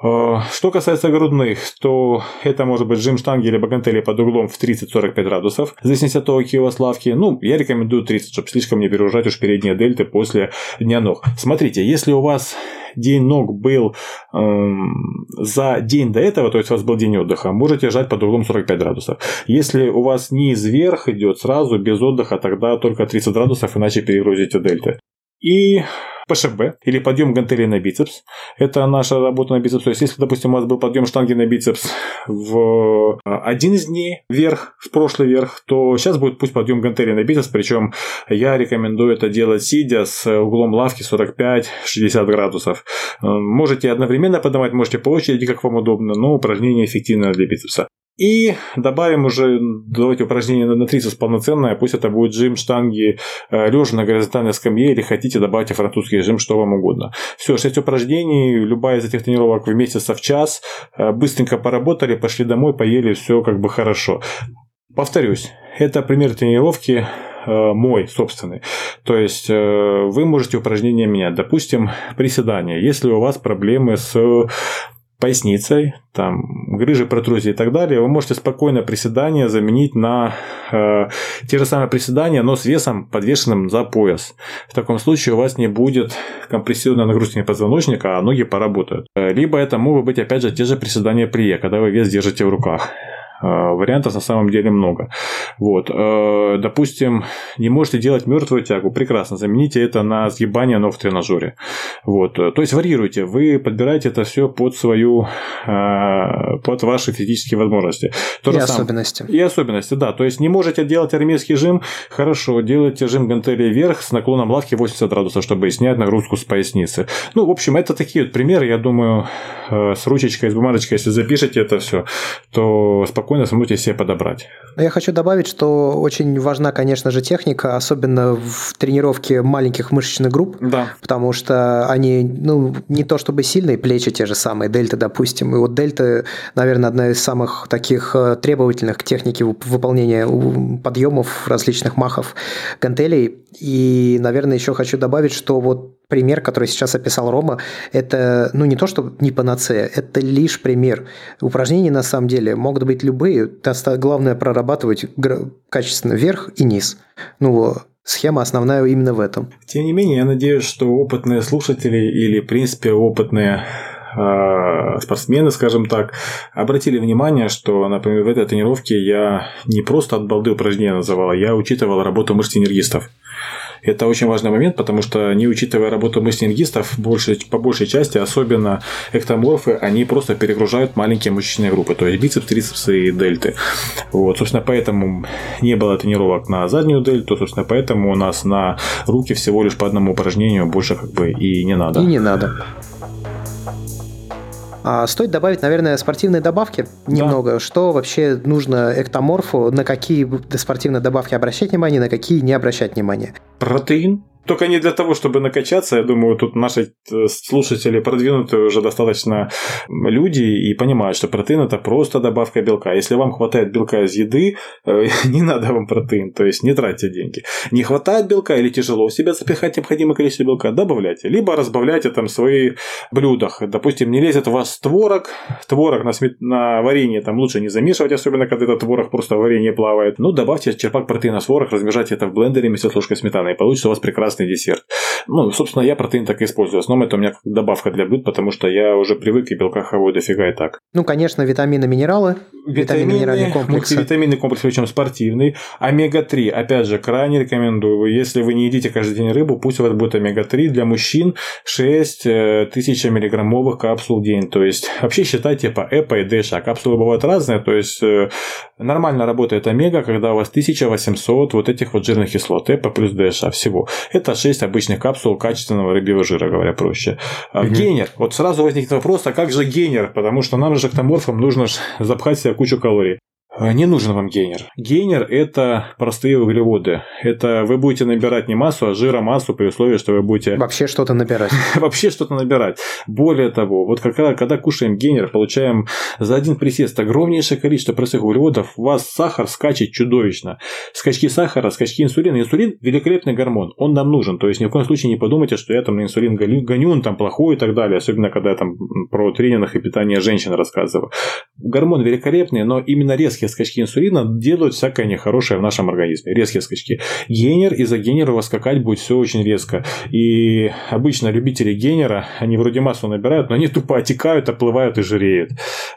Э, что касается грудных, то это может быть жим штанги или гантели под углом в 30-45 градусов, в зависимости от того, какие у вас лавки. Ну, я рекомендую 30, чтобы слишком не перегружать уж передние дельты после дня ног. Смотрите, если у вас день ног был эм, за день до этого, то есть у вас был день отдыха, можете жать под углом 45 градусов. Если у вас низ вверх идет сразу, без отдыха, тогда только 30 градусов, иначе перегрузите дельты. И ПШБ или подъем гантели на бицепс. Это наша работа на бицепс. То есть, если, допустим, у вас был подъем штанги на бицепс в один из дней вверх, в прошлый вверх, то сейчас будет пусть подъем гантели на бицепс. Причем я рекомендую это делать сидя с углом лавки 45-60 градусов. Можете одновременно подавать, можете по очереди, как вам удобно, но упражнение эффективное для бицепса. И добавим уже, давайте упражнение на трицепс полноценное, пусть это будет жим штанги э, лежа на горизонтальной скамье, или хотите добавьте французский режим, что вам угодно. Все, 6 упражнений, любая из этих тренировок в месяц в час, э, быстренько поработали, пошли домой, поели, все как бы хорошо. Повторюсь, это пример тренировки э, мой собственный. То есть вы можете упражнения менять. Допустим, приседания. Если у вас проблемы с поясницей, там, грыжи, протрузии и так далее, вы можете спокойно приседания заменить на э, те же самые приседания, но с весом подвешенным за пояс. В таком случае у вас не будет компрессионной нагрузки позвоночника, а ноги поработают. Либо это могут быть, опять же, те же приседания прие, когда вы вес держите в руках. Э, вариантов на самом деле много. Вот. Э, допустим, не можете делать мертвую тягу, прекрасно, замените это на сгибание ног в тренажере. Вот. То есть варьируйте, вы подбираете это все под свою, э, под ваши физические возможности. То и особенности. И особенности, да. То есть не можете делать армейский жим, хорошо, делайте жим гантели вверх с наклоном лавки 80 градусов, чтобы снять нагрузку с поясницы. Ну, в общем, это такие вот примеры, я думаю, с ручечкой, с бумажечкой, если запишете это все, то спокойно спокойно сможете себе подобрать. Я хочу добавить, что очень важна, конечно же, техника, особенно в тренировке маленьких мышечных групп, да. потому что они, ну, не то чтобы сильные, плечи те же самые, дельты, допустим. И вот дельты, наверное, одна из самых таких э, требовательных к технике выполнения подъемов, различных махов гантелей. И, наверное, еще хочу добавить, что вот пример, который сейчас описал Рома, это, ну, не то, что не панацея, это лишь пример. Упражнения, на самом деле, могут быть любые. Главное прорабатывать качественно вверх и низ. Ну, схема основная именно в этом. Тем не менее, я надеюсь, что опытные слушатели или, в принципе, опытные а, спортсмены, скажем так, обратили внимание, что, например, в этой тренировке я не просто от балды упражнения называл, а я учитывал работу мышц синергистов. Это очень важный момент, потому что не учитывая работу мыслингистов, больше, по большей части, особенно эктоморфы, они просто перегружают маленькие мышечные группы, то есть бицепс, трицепсы и дельты. Вот, собственно, поэтому не было тренировок на заднюю дельту, собственно, поэтому у нас на руки всего лишь по одному упражнению больше как бы и не надо. И не надо. А стоит добавить, наверное, спортивные добавки немного. Да. Что вообще нужно эктоморфу, на какие спортивные добавки обращать внимание, на какие не обращать внимания? Протеин, только не для того, чтобы накачаться. Я думаю, тут наши э, слушатели продвинутые уже достаточно люди и понимают, что протеин это просто добавка белка. Если вам хватает белка из еды, э, не надо вам протеин, то есть не тратьте деньги. Не хватает белка или тяжело в себя запихать необходимое количество белка, добавляйте. Либо разбавляйте там свои блюдах. Допустим, не лезет у вас творог, творог на, смет... на варенье там лучше не замешивать, особенно когда этот творог просто в варенье плавает. Ну, добавьте черпак протеина с творог, размежайте это в блендере вместе с ложкой сметаны, и получится у вас прекрасный прекрасный десерт. Ну, собственно, я протеин так и использую. В основном это у меня добавка для блюд, потому что я уже привык и белка хаваю дофига и так. Ну, конечно, витамины, минералы. Витамины, минеральные комплексы. Мультивитаминный комплекс, причем спортивный. Омега-3, опять же, крайне рекомендую. Если вы не едите каждый день рыбу, пусть у вас будет омега-3. Для мужчин 6 э, тысяч миллиграммовых капсул в день. То есть, вообще считайте по ЭПА и ДША. Капсулы бывают разные, то есть, э, нормально работает омега, когда у вас 1800 вот этих вот жирных кислот, ЭПА плюс ДША всего. Это 6 обычных капсул качественного рыбьего жира, говоря проще. Угу. Генер. Вот сразу возникнет вопрос, а как же генер? Потому что нам же эктоморфам нужно запхать себе кучу калорий. Э, не нужен вам гейнер. Гейнер – это простые углеводы. Это вы будете набирать не массу, а жира массу при условии, что вы будете... Вообще что-то набирать. Вообще что-то набирать. Более того, вот когда, когда кушаем гейнер, получаем за один присест огромнейшее количество простых углеводов, у вас сахар скачет чудовищно. Скачки сахара, скачки инсулина. Инсулин – великолепный гормон, он нам нужен. То есть ни в коем случае не подумайте, что я там на инсулин гоню, он там плохой и так далее. Особенно, когда я там про тренинг и питание женщин рассказываю. Гормон великолепный, но именно резкий резкие скачки инсулина делают всякое нехорошее в нашем организме. Резкие скачки. Генер, из-за генера скакать будет все очень резко. И обычно любители генера, они вроде массу набирают, но они тупо отекают, оплывают и жиреют.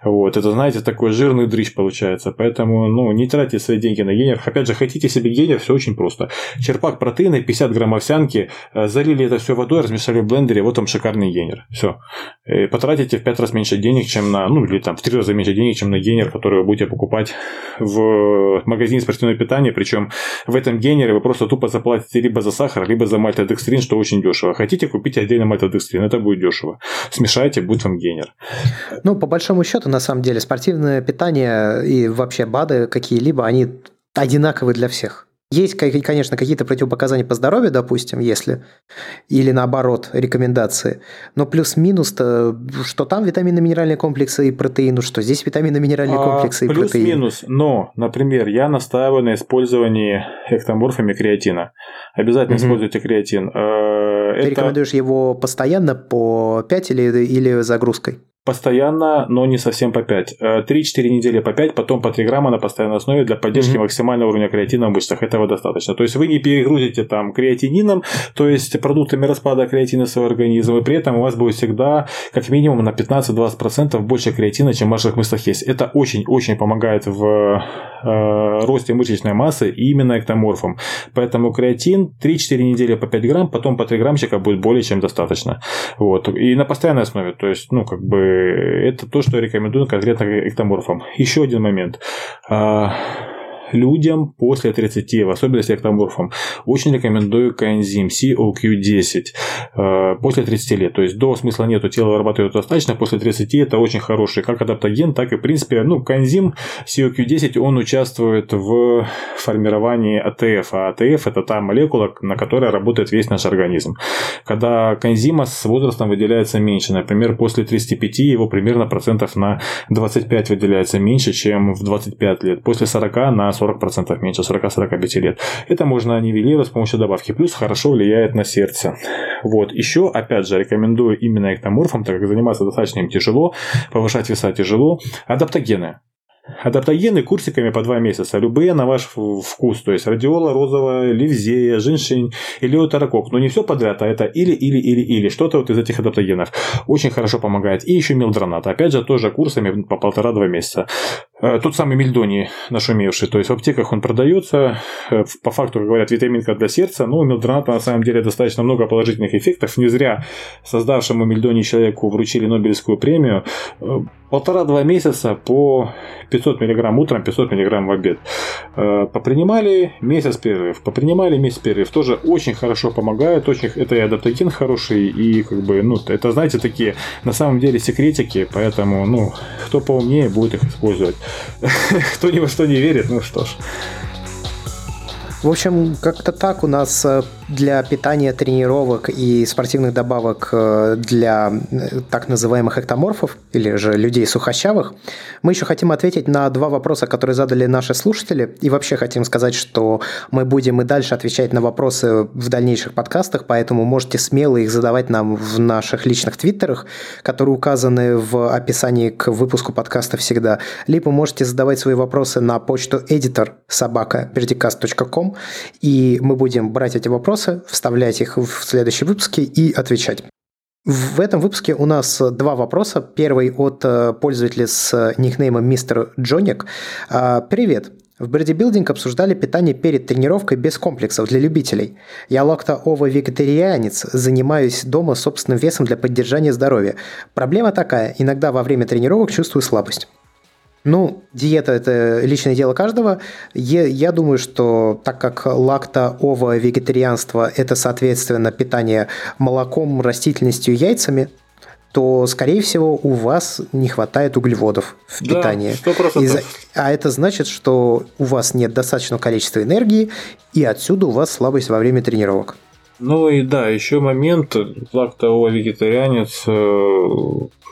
Вот. Это, знаете, такой жирный дрыщ получается. Поэтому, ну, не тратьте свои деньги на генер. Опять же, хотите себе генер, все очень просто. Черпак протеина, 50 грамм овсянки, э, залили это все водой, размешали в блендере, вот там шикарный генер. Все. И потратите в 5 раз меньше денег, чем на, ну, или там в 3 раза меньше денег, чем на генер, который вы будете покупать в магазине спортивного питания, причем в этом генере вы просто тупо заплатите либо за сахар, либо за мальтодекстрин, что очень дешево. Хотите, купить отдельно мальтодекстрин, это будет дешево. Смешайте, будет вам генер. Ну, по большому счету, на самом деле, спортивное питание и вообще БАДы какие-либо, они одинаковы для всех. Есть, конечно, какие-то противопоказания по здоровью, допустим, если, или наоборот, рекомендации. Но плюс-минус-то, что там витаминно-минеральные комплексы и протеин, что здесь витаминно-минеральные а, комплексы и плюс протеин. Плюс-минус, но, например, я настаиваю на использовании эктоморфами креатина. Обязательно угу. используйте креатин. Э, Ты это... рекомендуешь его постоянно по 5 или, или загрузкой? Постоянно, но не совсем по 5. 3-4 э, недели по 5, потом по 3 грамма на постоянной основе для поддержки mm-hmm. максимального уровня креатина в мышцах. Этого достаточно. То есть вы не перегрузите там креатинином, то есть продуктами распада креатина своего организма, и при этом у вас будет всегда как минимум на 15-20% больше креатина, чем в ваших мышцах есть. Это очень-очень помогает в э, росте мышечной массы и именно эктоморфом. Поэтому креатин 3-4 недели по 5 грамм, потом по 3 граммчика будет более чем достаточно. Вот. И на постоянной основе. То есть, ну, как бы это то, что рекомендую конкретно эктоморфам. Еще один момент. А, людям после 30, в особенности эктоморфам, очень рекомендую коэнзим COQ10 э, после 30 лет. То есть до смысла нету, тело вырабатывает достаточно, после 30 это очень хороший как адаптоген, так и в принципе, ну, коэнзим COQ10, он участвует в формировании АТФ, а АТФ это та молекула, на которой работает весь наш организм. Когда коэнзима с возрастом выделяется меньше, например, после 35 его примерно процентов на 25 выделяется меньше, чем в 25 лет, после 40 на 40% меньше 40-45 лет. Это можно нивелировать с помощью добавки. Плюс хорошо влияет на сердце. Вот. Еще, опять же, рекомендую именно эктоморфам, так как заниматься достаточно им тяжело, повышать веса тяжело. Адаптогены. Адаптогены курсиками по 2 месяца, любые на ваш вкус, то есть радиола розовая, ливзея, женьшень или утерокок. Но не все подряд, а это или, или, или, или, что-то вот из этих адаптогенов. Очень хорошо помогает. И еще мелдронат, опять же, тоже курсами по полтора-два месяца. Э, тот самый мельдоний нашумевший, то есть в аптеках он продается, э, по факту, как говорят, витаминка для сердца, но у мелдроната на самом деле достаточно много положительных эффектов, не зря создавшему мельдоний человеку вручили Нобелевскую премию, э, полтора-два месяца по 500 мг утром, 500 мг в обед. Попринимали месяц перерыв, попринимали месяц перерыв, тоже очень хорошо помогает, очень, это и адаптоген хороший, и как бы, ну, это, знаете, такие на самом деле секретики, поэтому, ну, кто поумнее будет их использовать. Кто ни во что не верит, ну что ж. В общем, как-то так у нас э, для питания тренировок и спортивных добавок э, для э, так называемых эктоморфов или же людей сухощавых, мы еще хотим ответить на два вопроса, которые задали наши слушатели. И вообще хотим сказать, что мы будем и дальше отвечать на вопросы в дальнейших подкастах, поэтому можете смело их задавать нам в наших личных твиттерах, которые указаны в описании к выпуску подкаста всегда. Либо можете задавать свои вопросы на почту editor собака и мы будем брать эти вопросы вопросы, вставлять их в следующие выпуски и отвечать. В этом выпуске у нас два вопроса. Первый от э, пользователя с никнеймом мистер Джоник. А, Привет. В бодибилдинг обсуждали питание перед тренировкой без комплексов для любителей. Я лакто-ово-вегетарианец, занимаюсь дома собственным весом для поддержания здоровья. Проблема такая, иногда во время тренировок чувствую слабость. Ну, диета – это личное дело каждого. Я, думаю, что так как лакто, ово, вегетарианство – это, соответственно, питание молоком, растительностью, яйцами, то, скорее всего, у вас не хватает углеводов в да, питании. 100%. А это значит, что у вас нет достаточного количества энергии, и отсюда у вас слабость во время тренировок. Ну и да, еще момент, флаг того вегетарианец, э,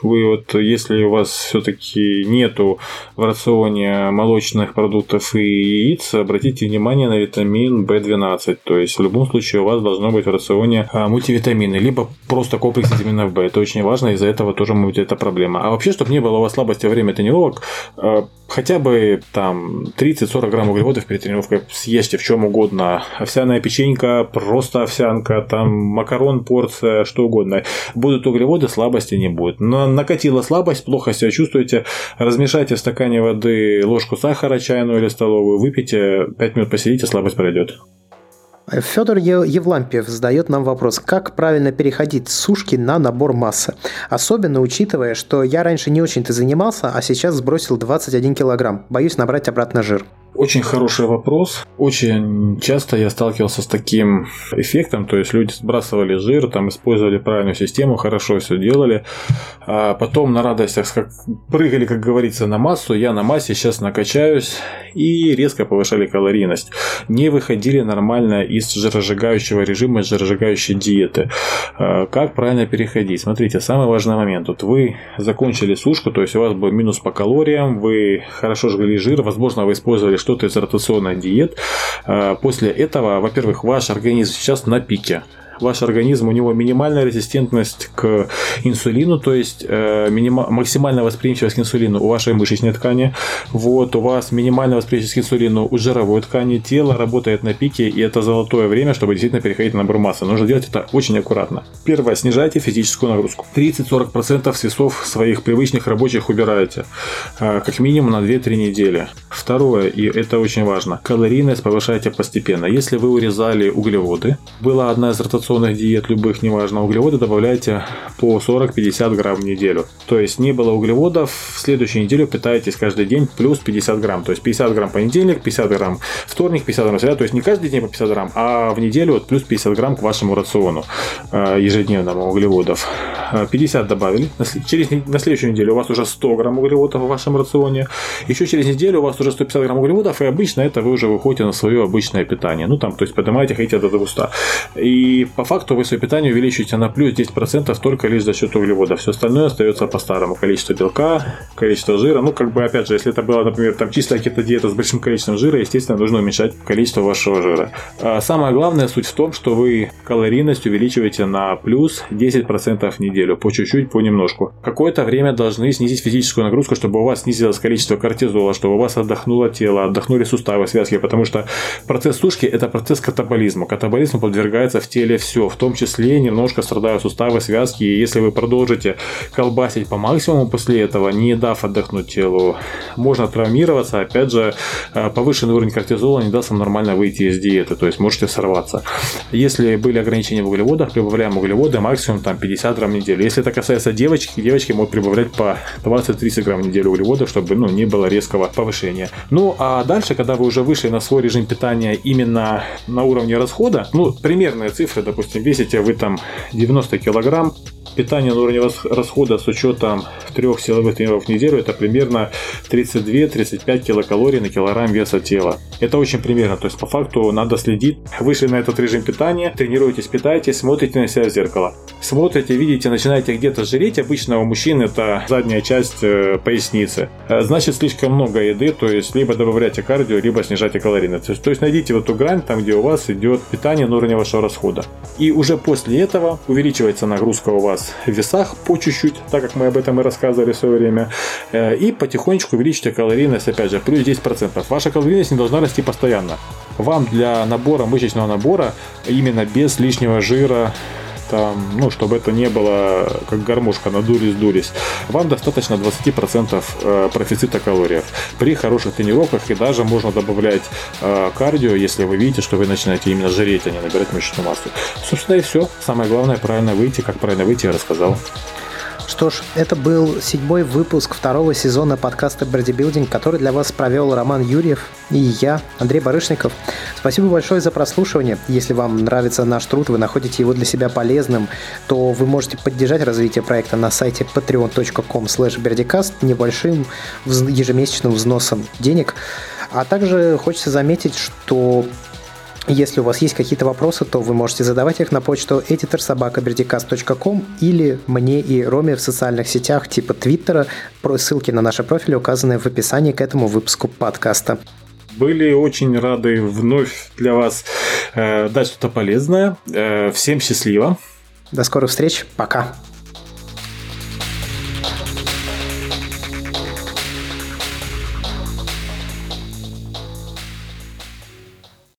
вы вот, если у вас все-таки нету в рационе молочных продуктов и яиц, обратите внимание на витамин В12. То есть в любом случае у вас должно быть в рационе а, мультивитамины, либо просто комплекс витаминов В. Это очень важно, из-за этого тоже может быть эта проблема. А вообще, чтобы не было у вас слабости во время тренировок, а, хотя бы там 30-40 грамм углеводов перед тренировкой съешьте в чем угодно. Овсяная печенька, просто овсянка, там макарон, порция, что угодно. Будут углеводы, слабости не будет. Но накатила слабость, плохо себя чувствуете, размешайте в стакане воды ложку сахара чайную или столовую, выпейте, 5 минут посидите, слабость пройдет. Федор Евлампиев задает нам вопрос, как правильно переходить с сушки на набор массы? Особенно учитывая, что я раньше не очень-то занимался, а сейчас сбросил 21 килограмм. Боюсь набрать обратно жир. Очень хороший вопрос. Очень часто я сталкивался с таким эффектом, то есть люди сбрасывали жир, там использовали правильную систему, хорошо все делали, а потом на радостях как прыгали, как говорится, на массу, я на массе сейчас накачаюсь и резко повышали калорийность. Не выходили нормально из жиросжигающего режима, из жиросжигающей диеты. А как правильно переходить? Смотрите, самый важный момент. Вот вы закончили сушку, то есть у вас был минус по калориям, вы хорошо жгли жир, возможно, вы использовали что-то из ротационных диет. А, после этого, во-первых, ваш организм сейчас на пике ваш организм, у него минимальная резистентность к инсулину, то есть э, минима- максимальная восприимчивость к инсулину у вашей мышечной ткани, вот, у вас минимальная восприимчивость к инсулину у жировой ткани, тело работает на пике, и это золотое время, чтобы действительно переходить на набор массы. Нужно делать это очень аккуратно. Первое, снижайте физическую нагрузку. 30-40% с весов своих привычных рабочих убираете, э, как минимум на 2-3 недели. Второе, и это очень важно, калорийность повышайте постепенно. Если вы урезали углеводы, была одна из ротационных рационных диет любых, неважно, углеводы добавляйте по 40-50 грамм в неделю. То есть не было углеводов, в следующую неделю питаетесь каждый день плюс 50 грамм. То есть 50 грамм понедельник, 50 грамм вторник, 50 грамм среда. То есть не каждый день по 50 грамм, а в неделю вот плюс 50 грамм к вашему рациону э, ежедневному углеводов. 50 э, добавили. Через, на следующую неделю у вас уже 100 грамм углеводов в вашем рационе. Еще через неделю у вас уже 150 грамм углеводов, и обычно это вы уже выходите на свое обычное питание. Ну там, то есть поднимаете, хотите до 200. И по факту вы свое питание увеличиваете на плюс 10% только лишь за счет углеводов. Все остальное остается по-старому. Количество белка, количество жира. Ну, как бы, опять же, если это была, например, там чистая кето-диета с большим количеством жира, естественно, нужно уменьшать количество вашего жира. А самая главная суть в том, что вы калорийность увеличиваете на плюс 10% в неделю. По чуть-чуть, понемножку. Какое-то время должны снизить физическую нагрузку, чтобы у вас снизилось количество кортизола, чтобы у вас отдохнуло тело, отдохнули суставы, связки, потому что процесс сушки – это процесс катаболизма. Катаболизму подвергается в теле все, в том числе немножко страдают суставы, связки, и если вы продолжите колбасить по максимуму после этого, не дав отдохнуть телу, можно травмироваться, опять же, э, повышенный уровень кортизола не даст вам нормально выйти из диеты, то есть можете сорваться. Если были ограничения в углеводах, прибавляем углеводы максимум там 50 грамм в неделю. Если это касается девочки, девочки могут прибавлять по 20-30 грамм в неделю углеводов, чтобы ну, не было резкого повышения. Ну а дальше, когда вы уже вышли на свой режим питания именно на уровне расхода, ну примерные цифры, допустим, весите вы там 90 килограмм, питание на уровне расхода с учетом трех силовых тренировок в неделю это примерно 32-35 килокалорий на килограмм веса тела. Это очень примерно, то есть по факту надо следить. Вышли на этот режим питания, тренируетесь, питаетесь, смотрите на себя в зеркало. Смотрите, видите, начинаете где-то жреть, обычно у мужчин это задняя часть э, поясницы. Э, значит, слишком много еды, то есть либо добавляйте кардио, либо снижайте калорийность. То есть найдите вот эту грань, там где у вас идет питание на уровне вашего расхода. И уже после этого увеличивается нагрузка у вас в весах по чуть-чуть, так как мы об этом и рассказывали в свое время. Э, и потихонечку увеличите калорийность, опять же, плюс 10%. Ваша калорийность не должна расти постоянно. Вам для набора, мышечного набора, именно без лишнего жира, там, ну, чтобы это не было как гармошка надулись-дулись, вам достаточно 20% э, профицита калориев. При хороших тренировках и даже можно добавлять э, кардио, если вы видите, что вы начинаете именно жреть, а не набирать мышечную массу. Собственно и все. Самое главное правильно выйти. Как правильно выйти, я рассказал. Что ж, это был седьмой выпуск второго сезона подкаста Бодибилдинг, который для вас провел Роман Юрьев и я, Андрей Барышников. Спасибо большое за прослушивание. Если вам нравится наш труд, вы находите его для себя полезным, то вы можете поддержать развитие проекта на сайте patreon.com slash небольшим ежемесячным взносом денег. А также хочется заметить, что если у вас есть какие-то вопросы, то вы можете задавать их на почту editorsobakaberdicast.com или мне и Роме в социальных сетях типа Твиттера. Ссылки на наши профили указаны в описании к этому выпуску подкаста. Были очень рады вновь для вас э, дать что-то полезное. Э, всем счастливо. До скорых встреч. Пока.